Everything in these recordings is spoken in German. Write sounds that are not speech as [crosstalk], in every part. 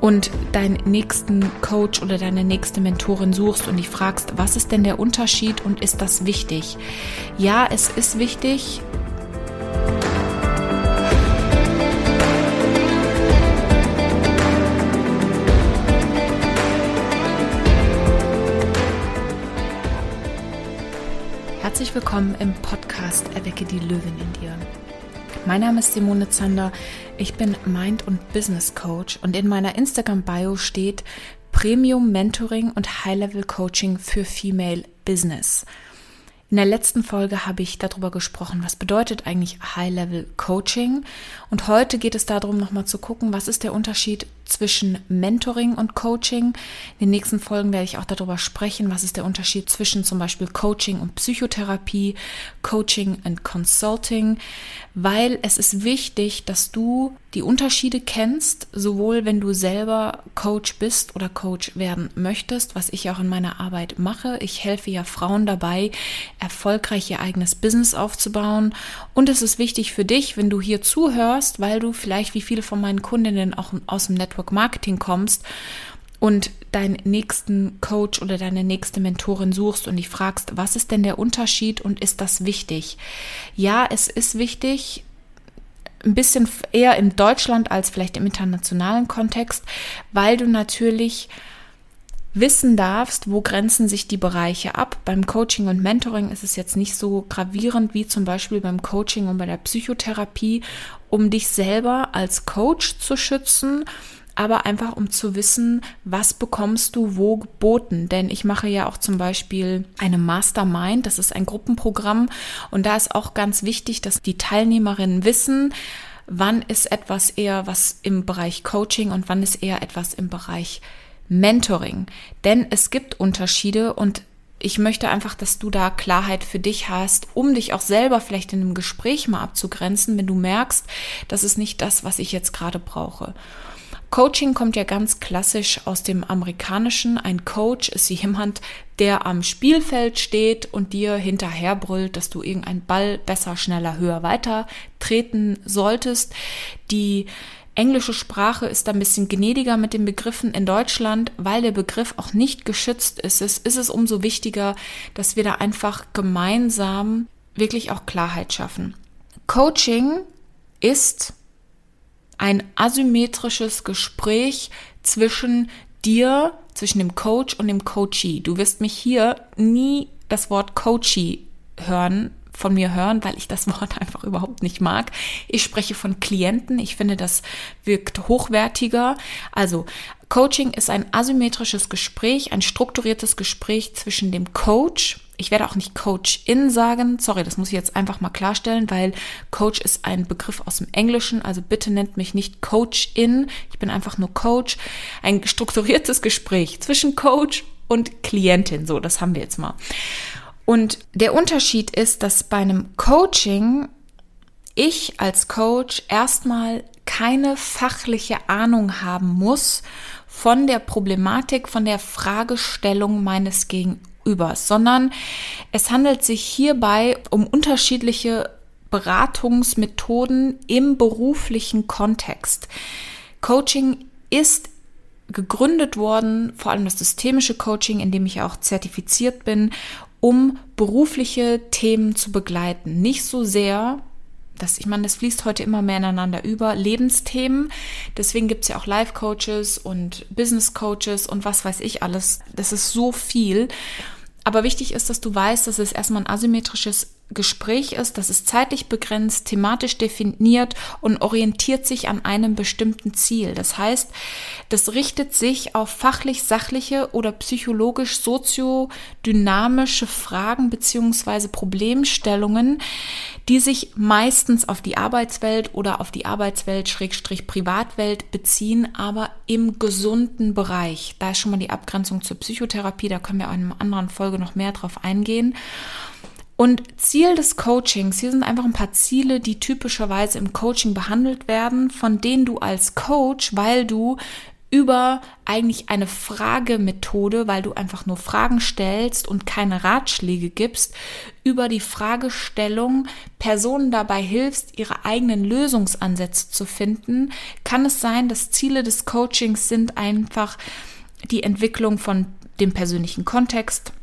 und deinen nächsten Coach oder deine nächste Mentorin suchst und dich fragst, was ist denn der Unterschied und ist das wichtig? Ja, es ist wichtig. Herzlich willkommen im Podcast Erwecke die Löwin in dir. Mein Name ist Simone Zander. Ich bin Mind- und Business Coach und in meiner Instagram-Bio steht Premium Mentoring und High-Level Coaching für Female Business. In der letzten Folge habe ich darüber gesprochen, was bedeutet eigentlich High-Level Coaching. Und heute geht es darum, nochmal zu gucken, was ist der Unterschied zwischen Mentoring und Coaching. In den nächsten Folgen werde ich auch darüber sprechen, was ist der Unterschied zwischen zum Beispiel Coaching und Psychotherapie, Coaching und Consulting, weil es ist wichtig, dass du die Unterschiede kennst, sowohl wenn du selber Coach bist oder Coach werden möchtest, was ich auch in meiner Arbeit mache. Ich helfe ja Frauen dabei, erfolgreich ihr eigenes Business aufzubauen. Und es ist wichtig für dich, wenn du hier zuhörst, weil du vielleicht wie viele von meinen Kundinnen auch aus dem Network Network Marketing kommst und deinen nächsten Coach oder deine nächste Mentorin suchst und dich fragst, was ist denn der Unterschied und ist das wichtig? Ja, es ist wichtig, ein bisschen eher in Deutschland als vielleicht im internationalen Kontext, weil du natürlich wissen darfst, wo grenzen sich die Bereiche ab. Beim Coaching und Mentoring ist es jetzt nicht so gravierend wie zum Beispiel beim Coaching und bei der Psychotherapie, um dich selber als Coach zu schützen aber einfach um zu wissen, was bekommst du wo geboten. Denn ich mache ja auch zum Beispiel eine Mastermind, das ist ein Gruppenprogramm und da ist auch ganz wichtig, dass die Teilnehmerinnen wissen, wann ist etwas eher was im Bereich Coaching und wann ist eher etwas im Bereich Mentoring. Denn es gibt Unterschiede und ich möchte einfach, dass du da Klarheit für dich hast, um dich auch selber vielleicht in einem Gespräch mal abzugrenzen, wenn du merkst, das ist nicht das, was ich jetzt gerade brauche. Coaching kommt ja ganz klassisch aus dem Amerikanischen. Ein Coach ist jemand, der am Spielfeld steht und dir hinterherbrüllt, dass du irgendeinen Ball besser, schneller, höher weiter treten solltest. Die englische Sprache ist da ein bisschen gnädiger mit den Begriffen in Deutschland, weil der Begriff auch nicht geschützt ist. ist es umso wichtiger, dass wir da einfach gemeinsam wirklich auch Klarheit schaffen. Coaching ist ein asymmetrisches Gespräch zwischen dir, zwischen dem Coach und dem Coachee. Du wirst mich hier nie das Wort Coachee hören, von mir hören, weil ich das [laughs] Wort einfach überhaupt nicht mag. Ich spreche von Klienten. Ich finde, das wirkt hochwertiger. Also Coaching ist ein asymmetrisches Gespräch, ein strukturiertes Gespräch zwischen dem Coach ich werde auch nicht Coach-in sagen. Sorry, das muss ich jetzt einfach mal klarstellen, weil Coach ist ein Begriff aus dem Englischen. Also bitte nennt mich nicht Coach-in. Ich bin einfach nur Coach. Ein strukturiertes Gespräch zwischen Coach und Klientin. So, das haben wir jetzt mal. Und der Unterschied ist, dass bei einem Coaching ich als Coach erstmal keine fachliche Ahnung haben muss von der Problematik, von der Fragestellung meines Gegenübers über, sondern es handelt sich hierbei um unterschiedliche Beratungsmethoden im beruflichen Kontext. Coaching ist gegründet worden, vor allem das systemische Coaching, in dem ich auch zertifiziert bin, um berufliche Themen zu begleiten. Nicht so sehr das, ich meine, das fließt heute immer mehr ineinander über. Lebensthemen. Deswegen gibt es ja auch Life-Coaches und Business-Coaches und was weiß ich alles. Das ist so viel. Aber wichtig ist, dass du weißt, dass es erstmal ein asymmetrisches Gespräch ist, das ist zeitlich begrenzt, thematisch definiert und orientiert sich an einem bestimmten Ziel. Das heißt, das richtet sich auf fachlich sachliche oder psychologisch soziodynamische Fragen beziehungsweise Problemstellungen, die sich meistens auf die Arbeitswelt oder auf die Arbeitswelt Schrägstrich Privatwelt beziehen, aber im gesunden Bereich. Da ist schon mal die Abgrenzung zur Psychotherapie, da können wir in einer anderen Folge noch mehr drauf eingehen. Und Ziel des Coachings, hier sind einfach ein paar Ziele, die typischerweise im Coaching behandelt werden, von denen du als Coach, weil du über eigentlich eine Fragemethode, weil du einfach nur Fragen stellst und keine Ratschläge gibst, über die Fragestellung Personen dabei hilfst, ihre eigenen Lösungsansätze zu finden, kann es sein, dass Ziele des Coachings sind einfach die Entwicklung von dem persönlichen Kontext,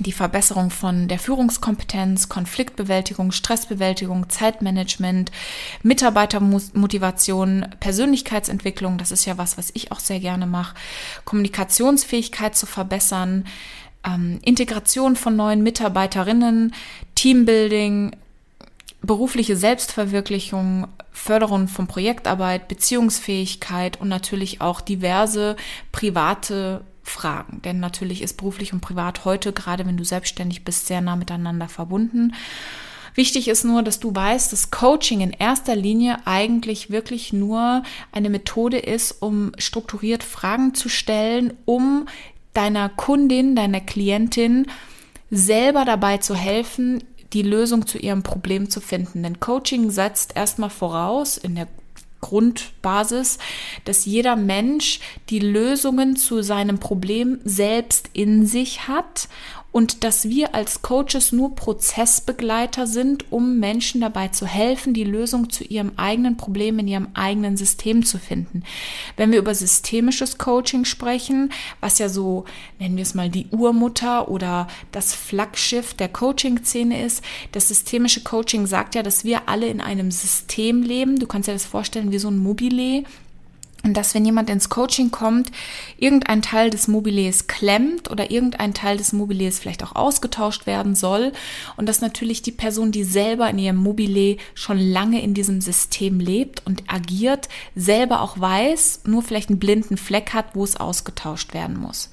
die Verbesserung von der Führungskompetenz, Konfliktbewältigung, Stressbewältigung, Zeitmanagement, Mitarbeitermotivation, Persönlichkeitsentwicklung, das ist ja was, was ich auch sehr gerne mache, Kommunikationsfähigkeit zu verbessern, ähm, Integration von neuen Mitarbeiterinnen, Teambuilding, berufliche Selbstverwirklichung, Förderung von Projektarbeit, Beziehungsfähigkeit und natürlich auch diverse private Fragen. Denn natürlich ist beruflich und privat heute, gerade wenn du selbstständig bist, sehr nah miteinander verbunden. Wichtig ist nur, dass du weißt, dass Coaching in erster Linie eigentlich wirklich nur eine Methode ist, um strukturiert Fragen zu stellen, um deiner Kundin, deiner Klientin selber dabei zu helfen, die Lösung zu ihrem Problem zu finden. Denn Coaching setzt erstmal voraus in der Grundbasis, dass jeder Mensch die Lösungen zu seinem Problem selbst in sich hat und dass wir als Coaches nur Prozessbegleiter sind, um Menschen dabei zu helfen, die Lösung zu ihrem eigenen Problem in ihrem eigenen System zu finden. Wenn wir über systemisches Coaching sprechen, was ja so, nennen wir es mal die Urmutter oder das Flaggschiff der Coaching-Szene ist, das systemische Coaching sagt ja, dass wir alle in einem System leben. Du kannst dir das vorstellen wie so ein Mobile dass, wenn jemand ins Coaching kommt, irgendein Teil des Mobiliers klemmt oder irgendein Teil des Mobiliers vielleicht auch ausgetauscht werden soll. Und dass natürlich die Person, die selber in ihrem Mobile schon lange in diesem System lebt und agiert, selber auch weiß, nur vielleicht einen blinden Fleck hat, wo es ausgetauscht werden muss.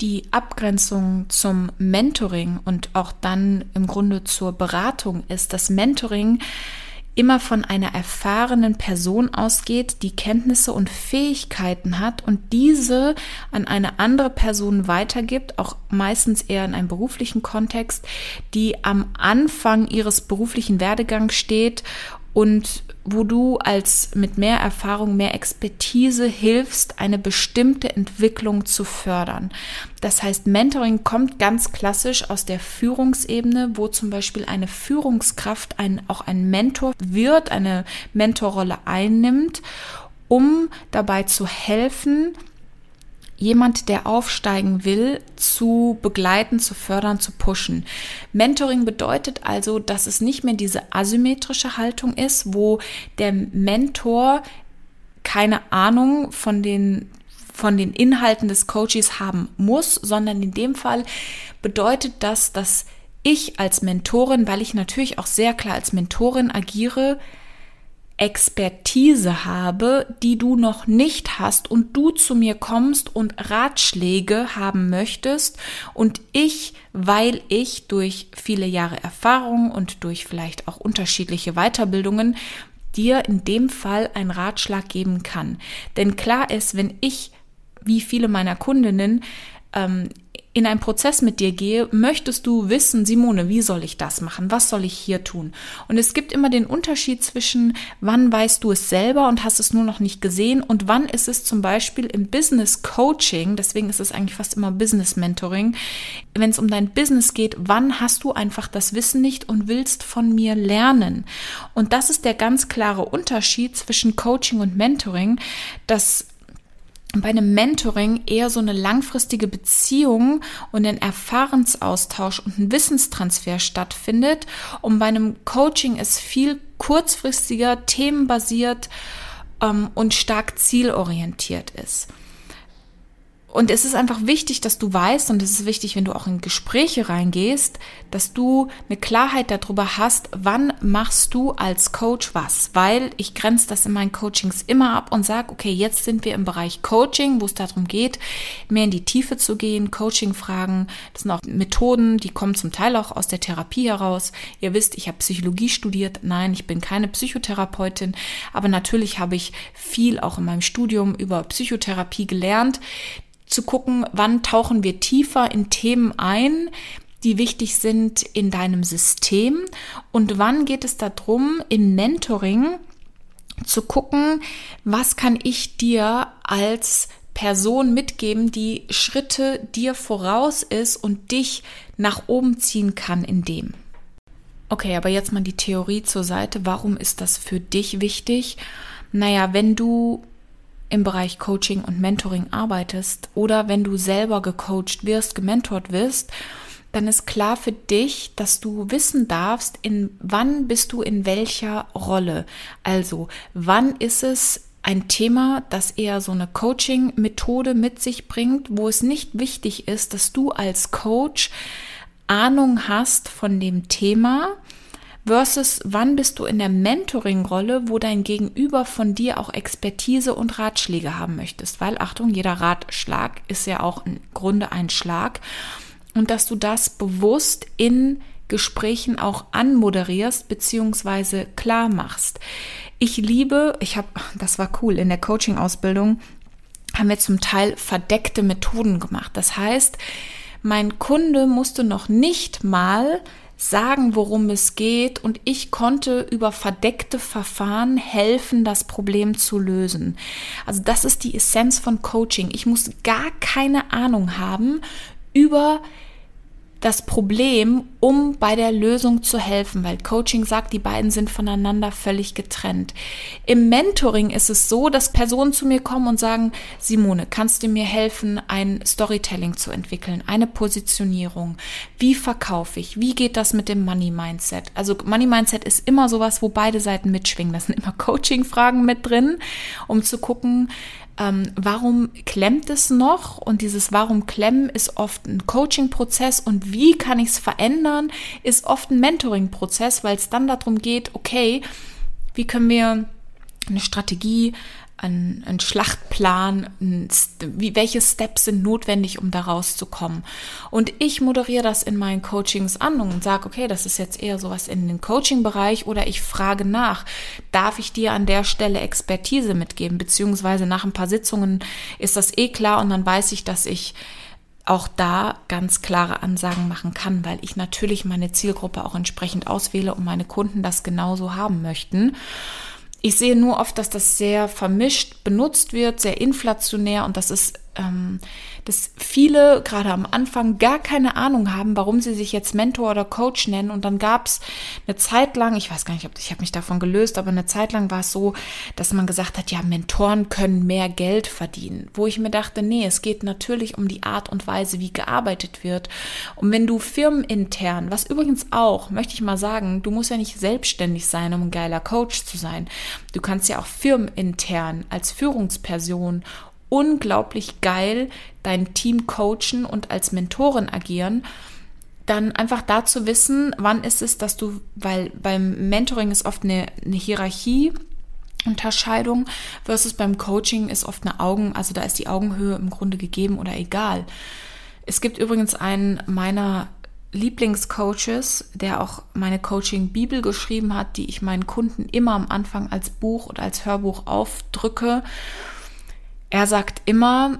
Die Abgrenzung zum Mentoring und auch dann im Grunde zur Beratung ist, dass Mentoring immer von einer erfahrenen Person ausgeht, die Kenntnisse und Fähigkeiten hat und diese an eine andere Person weitergibt, auch meistens eher in einem beruflichen Kontext, die am Anfang ihres beruflichen Werdegangs steht und wo du als mit mehr Erfahrung, mehr Expertise hilfst, eine bestimmte Entwicklung zu fördern. Das heißt, Mentoring kommt ganz klassisch aus der Führungsebene, wo zum Beispiel eine Führungskraft ein, auch ein Mentor wird, eine Mentorrolle einnimmt, um dabei zu helfen, jemand, der aufsteigen will, zu begleiten, zu fördern, zu pushen. Mentoring bedeutet also, dass es nicht mehr diese asymmetrische Haltung ist, wo der Mentor keine Ahnung von den von den Inhalten des Coaches haben muss, sondern in dem Fall bedeutet das, dass ich als Mentorin, weil ich natürlich auch sehr klar als Mentorin agiere, Expertise habe, die du noch nicht hast und du zu mir kommst und Ratschläge haben möchtest und ich, weil ich durch viele Jahre Erfahrung und durch vielleicht auch unterschiedliche Weiterbildungen dir in dem Fall einen Ratschlag geben kann. Denn klar ist, wenn ich, wie viele meiner Kundinnen, ähm, in einen Prozess mit dir gehe, möchtest du wissen, Simone, wie soll ich das machen? Was soll ich hier tun? Und es gibt immer den Unterschied zwischen, wann weißt du es selber und hast es nur noch nicht gesehen und wann ist es zum Beispiel im Business Coaching, deswegen ist es eigentlich fast immer Business Mentoring, wenn es um dein Business geht, wann hast du einfach das Wissen nicht und willst von mir lernen? Und das ist der ganz klare Unterschied zwischen Coaching und Mentoring, dass bei einem Mentoring eher so eine langfristige Beziehung und ein Erfahrensaustausch und ein Wissenstransfer stattfindet. Und bei einem Coaching ist viel kurzfristiger, themenbasiert ähm, und stark zielorientiert ist. Und es ist einfach wichtig, dass du weißt, und es ist wichtig, wenn du auch in Gespräche reingehst, dass du eine Klarheit darüber hast, wann machst du als Coach was. Weil ich grenze das in meinen Coachings immer ab und sage, okay, jetzt sind wir im Bereich Coaching, wo es darum geht, mehr in die Tiefe zu gehen, Coaching-Fragen. Das sind auch Methoden, die kommen zum Teil auch aus der Therapie heraus. Ihr wisst, ich habe Psychologie studiert. Nein, ich bin keine Psychotherapeutin, aber natürlich habe ich viel auch in meinem Studium über Psychotherapie gelernt zu gucken, wann tauchen wir tiefer in Themen ein, die wichtig sind in deinem System und wann geht es darum, in Mentoring zu gucken, was kann ich dir als Person mitgeben, die Schritte dir voraus ist und dich nach oben ziehen kann in dem. Okay, aber jetzt mal die Theorie zur Seite. Warum ist das für dich wichtig? Naja, wenn du im Bereich Coaching und Mentoring arbeitest oder wenn du selber gecoacht wirst, gementort wirst, dann ist klar für dich, dass du wissen darfst, in wann bist du in welcher Rolle. Also, wann ist es ein Thema, das eher so eine Coaching-Methode mit sich bringt, wo es nicht wichtig ist, dass du als Coach Ahnung hast von dem Thema, versus wann bist du in der Mentoring-Rolle, wo dein Gegenüber von dir auch Expertise und Ratschläge haben möchtest. Weil, Achtung, jeder Ratschlag ist ja auch im Grunde ein Schlag. Und dass du das bewusst in Gesprächen auch anmoderierst beziehungsweise klar machst. Ich liebe, ich habe, das war cool, in der Coaching-Ausbildung haben wir zum Teil verdeckte Methoden gemacht. Das heißt, mein Kunde musste noch nicht mal sagen, worum es geht und ich konnte über verdeckte Verfahren helfen, das Problem zu lösen. Also das ist die Essenz von Coaching. Ich muss gar keine Ahnung haben über das Problem, um bei der Lösung zu helfen, weil Coaching sagt, die beiden sind voneinander völlig getrennt. Im Mentoring ist es so, dass Personen zu mir kommen und sagen, Simone, kannst du mir helfen, ein Storytelling zu entwickeln, eine Positionierung? Wie verkaufe ich? Wie geht das mit dem Money Mindset? Also Money Mindset ist immer sowas, wo beide Seiten mitschwingen. Das sind immer Coaching-Fragen mit drin, um zu gucken, ähm, warum klemmt es noch? Und dieses Warum klemmen ist oft ein Coaching-Prozess und wie kann ich es verändern, ist oft ein Mentoring-Prozess, weil es dann darum geht, okay, wie können wir eine Strategie ein, ein Schlachtplan, ein, wie, welche Steps sind notwendig, um da rauszukommen. Und ich moderiere das in meinen Coachings an und sage, okay, das ist jetzt eher sowas in den Coaching-Bereich oder ich frage nach, darf ich dir an der Stelle Expertise mitgeben, beziehungsweise nach ein paar Sitzungen ist das eh klar und dann weiß ich, dass ich auch da ganz klare Ansagen machen kann, weil ich natürlich meine Zielgruppe auch entsprechend auswähle und meine Kunden das genauso haben möchten. Ich sehe nur oft, dass das sehr vermischt benutzt wird, sehr inflationär und das ist ähm, dass viele gerade am Anfang gar keine Ahnung haben, warum sie sich jetzt Mentor oder Coach nennen. Und dann gab es eine Zeit lang, ich weiß gar nicht, ob ich habe mich davon gelöst, aber eine Zeit lang war es so, dass man gesagt hat, ja, Mentoren können mehr Geld verdienen. Wo ich mir dachte, nee, es geht natürlich um die Art und Weise, wie gearbeitet wird. Und wenn du firmenintern, was übrigens auch, möchte ich mal sagen, du musst ja nicht selbstständig sein, um ein geiler Coach zu sein. Du kannst ja auch firmenintern als Führungsperson unglaublich geil dein Team coachen und als Mentorin agieren, dann einfach da zu wissen, wann ist es, dass du, weil beim Mentoring ist oft eine, eine Hierarchie, Unterscheidung versus beim Coaching ist oft eine Augen, also da ist die Augenhöhe im Grunde gegeben oder egal. Es gibt übrigens einen meiner Lieblingscoaches, der auch meine Coaching-Bibel geschrieben hat, die ich meinen Kunden immer am Anfang als Buch oder als Hörbuch aufdrücke. Er sagt immer,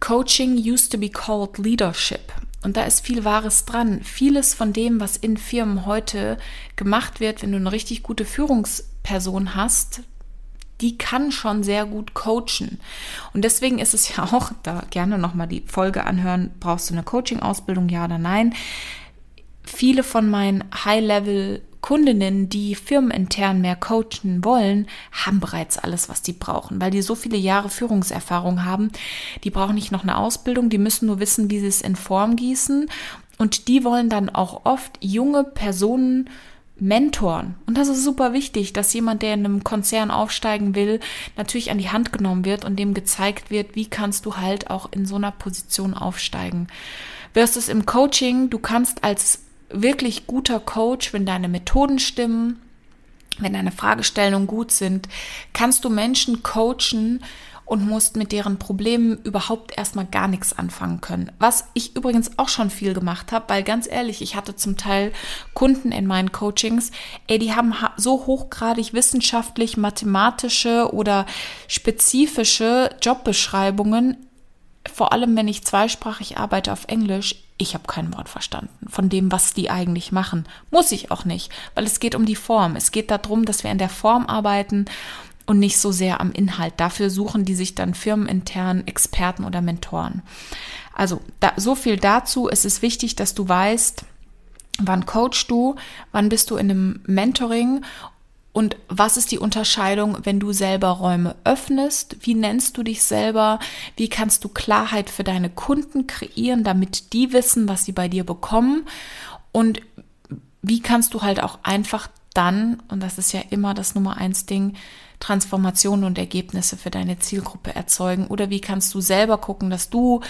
Coaching used to be called leadership. Und da ist viel Wahres dran. Vieles von dem, was in Firmen heute gemacht wird, wenn du eine richtig gute Führungsperson hast, die kann schon sehr gut coachen. Und deswegen ist es ja auch, da gerne nochmal die Folge anhören, brauchst du eine Coaching-Ausbildung, ja oder nein? Viele von meinen High-Level Kundinnen, die firmenintern mehr coachen wollen, haben bereits alles, was die brauchen, weil die so viele Jahre Führungserfahrung haben. Die brauchen nicht noch eine Ausbildung, die müssen nur wissen, wie sie es in Form gießen. Und die wollen dann auch oft junge Personen mentoren. Und das ist super wichtig, dass jemand, der in einem Konzern aufsteigen will, natürlich an die Hand genommen wird und dem gezeigt wird, wie kannst du halt auch in so einer Position aufsteigen. Versus im Coaching, du kannst als wirklich guter Coach, wenn deine Methoden stimmen, wenn deine Fragestellungen gut sind, kannst du Menschen coachen und musst mit deren Problemen überhaupt erstmal gar nichts anfangen können. Was ich übrigens auch schon viel gemacht habe, weil ganz ehrlich, ich hatte zum Teil Kunden in meinen Coachings, ey, die haben so hochgradig wissenschaftlich, mathematische oder spezifische Jobbeschreibungen, vor allem wenn ich zweisprachig arbeite auf Englisch, ich habe kein Wort verstanden von dem, was die eigentlich machen. Muss ich auch nicht, weil es geht um die Form. Es geht darum, dass wir in der Form arbeiten und nicht so sehr am Inhalt. Dafür suchen die sich dann firmenintern Experten oder Mentoren. Also da, so viel dazu. Es ist wichtig, dass du weißt, wann coachst du, wann bist du in einem Mentoring und was ist die Unterscheidung, wenn du selber Räume öffnest? Wie nennst du dich selber? Wie kannst du Klarheit für deine Kunden kreieren, damit die wissen, was sie bei dir bekommen? Und wie kannst du halt auch einfach dann, und das ist ja immer das Nummer eins Ding, Transformationen und Ergebnisse für deine Zielgruppe erzeugen? Oder wie kannst du selber gucken, dass du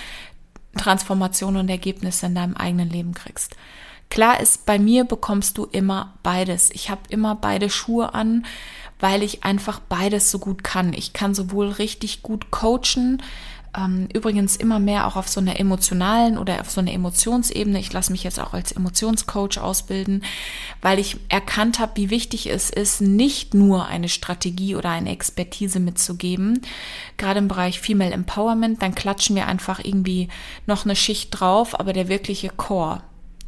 Transformationen und Ergebnisse in deinem eigenen Leben kriegst? Klar ist, bei mir bekommst du immer beides. Ich habe immer beide Schuhe an, weil ich einfach beides so gut kann. Ich kann sowohl richtig gut coachen, ähm, übrigens immer mehr auch auf so einer emotionalen oder auf so einer Emotionsebene. Ich lasse mich jetzt auch als Emotionscoach ausbilden, weil ich erkannt habe, wie wichtig es ist, nicht nur eine Strategie oder eine Expertise mitzugeben. Gerade im Bereich Female Empowerment, dann klatschen wir einfach irgendwie noch eine Schicht drauf, aber der wirkliche Core,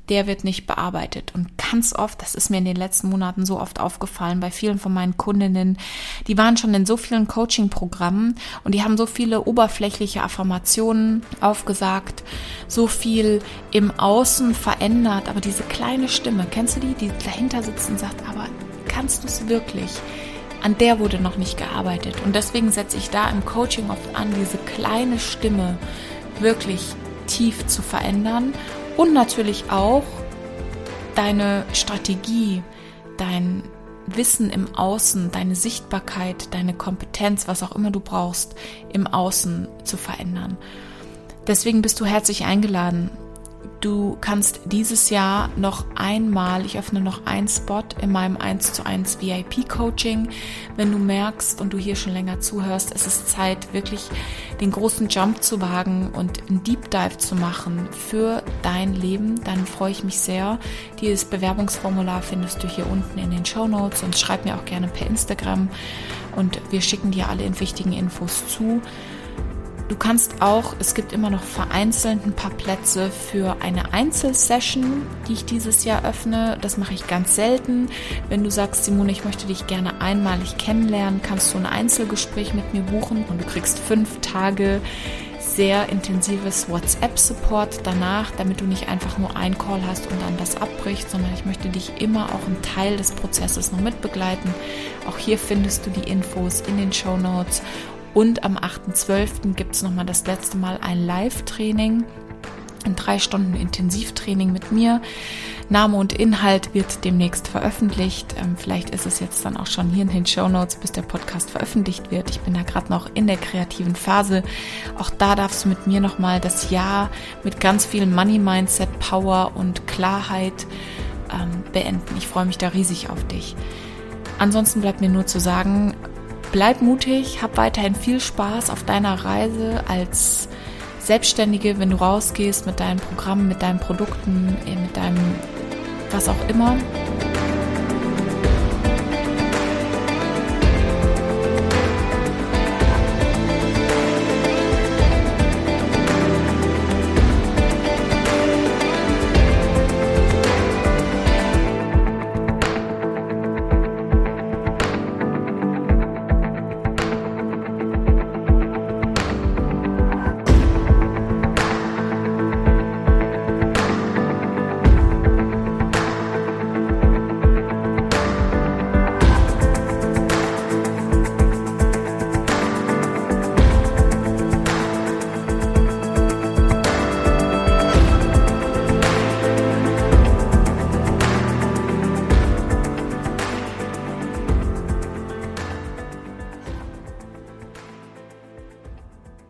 der wird nicht bearbeitet. Und ganz oft, das ist mir in den letzten Monaten so oft aufgefallen, bei vielen von meinen Kundinnen, die waren schon in so vielen Coaching-Programmen und die haben so viele oberflächliche Affirmationen aufgesagt, so viel im Außen verändert, aber diese kleine Stimme, kennst du die, die dahinter sitzt und sagt, aber kannst du es wirklich? An der wurde noch nicht gearbeitet. Und deswegen setze ich da im Coaching oft an, diese kleine Stimme wirklich tief zu verändern und natürlich auch deine Strategie, dein Wissen im Außen, deine Sichtbarkeit, deine Kompetenz, was auch immer du brauchst, im Außen zu verändern. Deswegen bist du herzlich eingeladen, Du kannst dieses Jahr noch einmal, ich öffne noch einen Spot in meinem 1 zu 1 VIP Coaching. Wenn du merkst und du hier schon länger zuhörst, es ist Zeit, wirklich den großen Jump zu wagen und einen Deep Dive zu machen für dein Leben, dann freue ich mich sehr. Dieses Bewerbungsformular findest du hier unten in den Show Notes und schreib mir auch gerne per Instagram und wir schicken dir alle wichtigen Infos zu. Du kannst auch, es gibt immer noch vereinzelt ein paar Plätze für eine Einzelsession, die ich dieses Jahr öffne. Das mache ich ganz selten. Wenn du sagst, Simone, ich möchte dich gerne einmalig kennenlernen, kannst du ein Einzelgespräch mit mir buchen und du kriegst fünf Tage sehr intensives WhatsApp-Support danach, damit du nicht einfach nur ein Call hast und dann das abbricht, sondern ich möchte dich immer auch einen Teil des Prozesses noch mitbegleiten. Auch hier findest du die Infos in den Show Notes und am 8.12. gibt es nochmal das letzte Mal ein Live-Training, ein drei Stunden Intensivtraining mit mir. Name und Inhalt wird demnächst veröffentlicht. Ähm, vielleicht ist es jetzt dann auch schon hier in den Show Notes, bis der Podcast veröffentlicht wird. Ich bin da gerade noch in der kreativen Phase. Auch da darfst du mit mir nochmal das Jahr mit ganz viel Money Mindset, Power und Klarheit ähm, beenden. Ich freue mich da riesig auf dich. Ansonsten bleibt mir nur zu sagen, Bleib mutig, hab weiterhin viel Spaß auf deiner Reise als Selbstständige, wenn du rausgehst mit deinen Programmen, mit deinen Produkten, mit deinem was auch immer.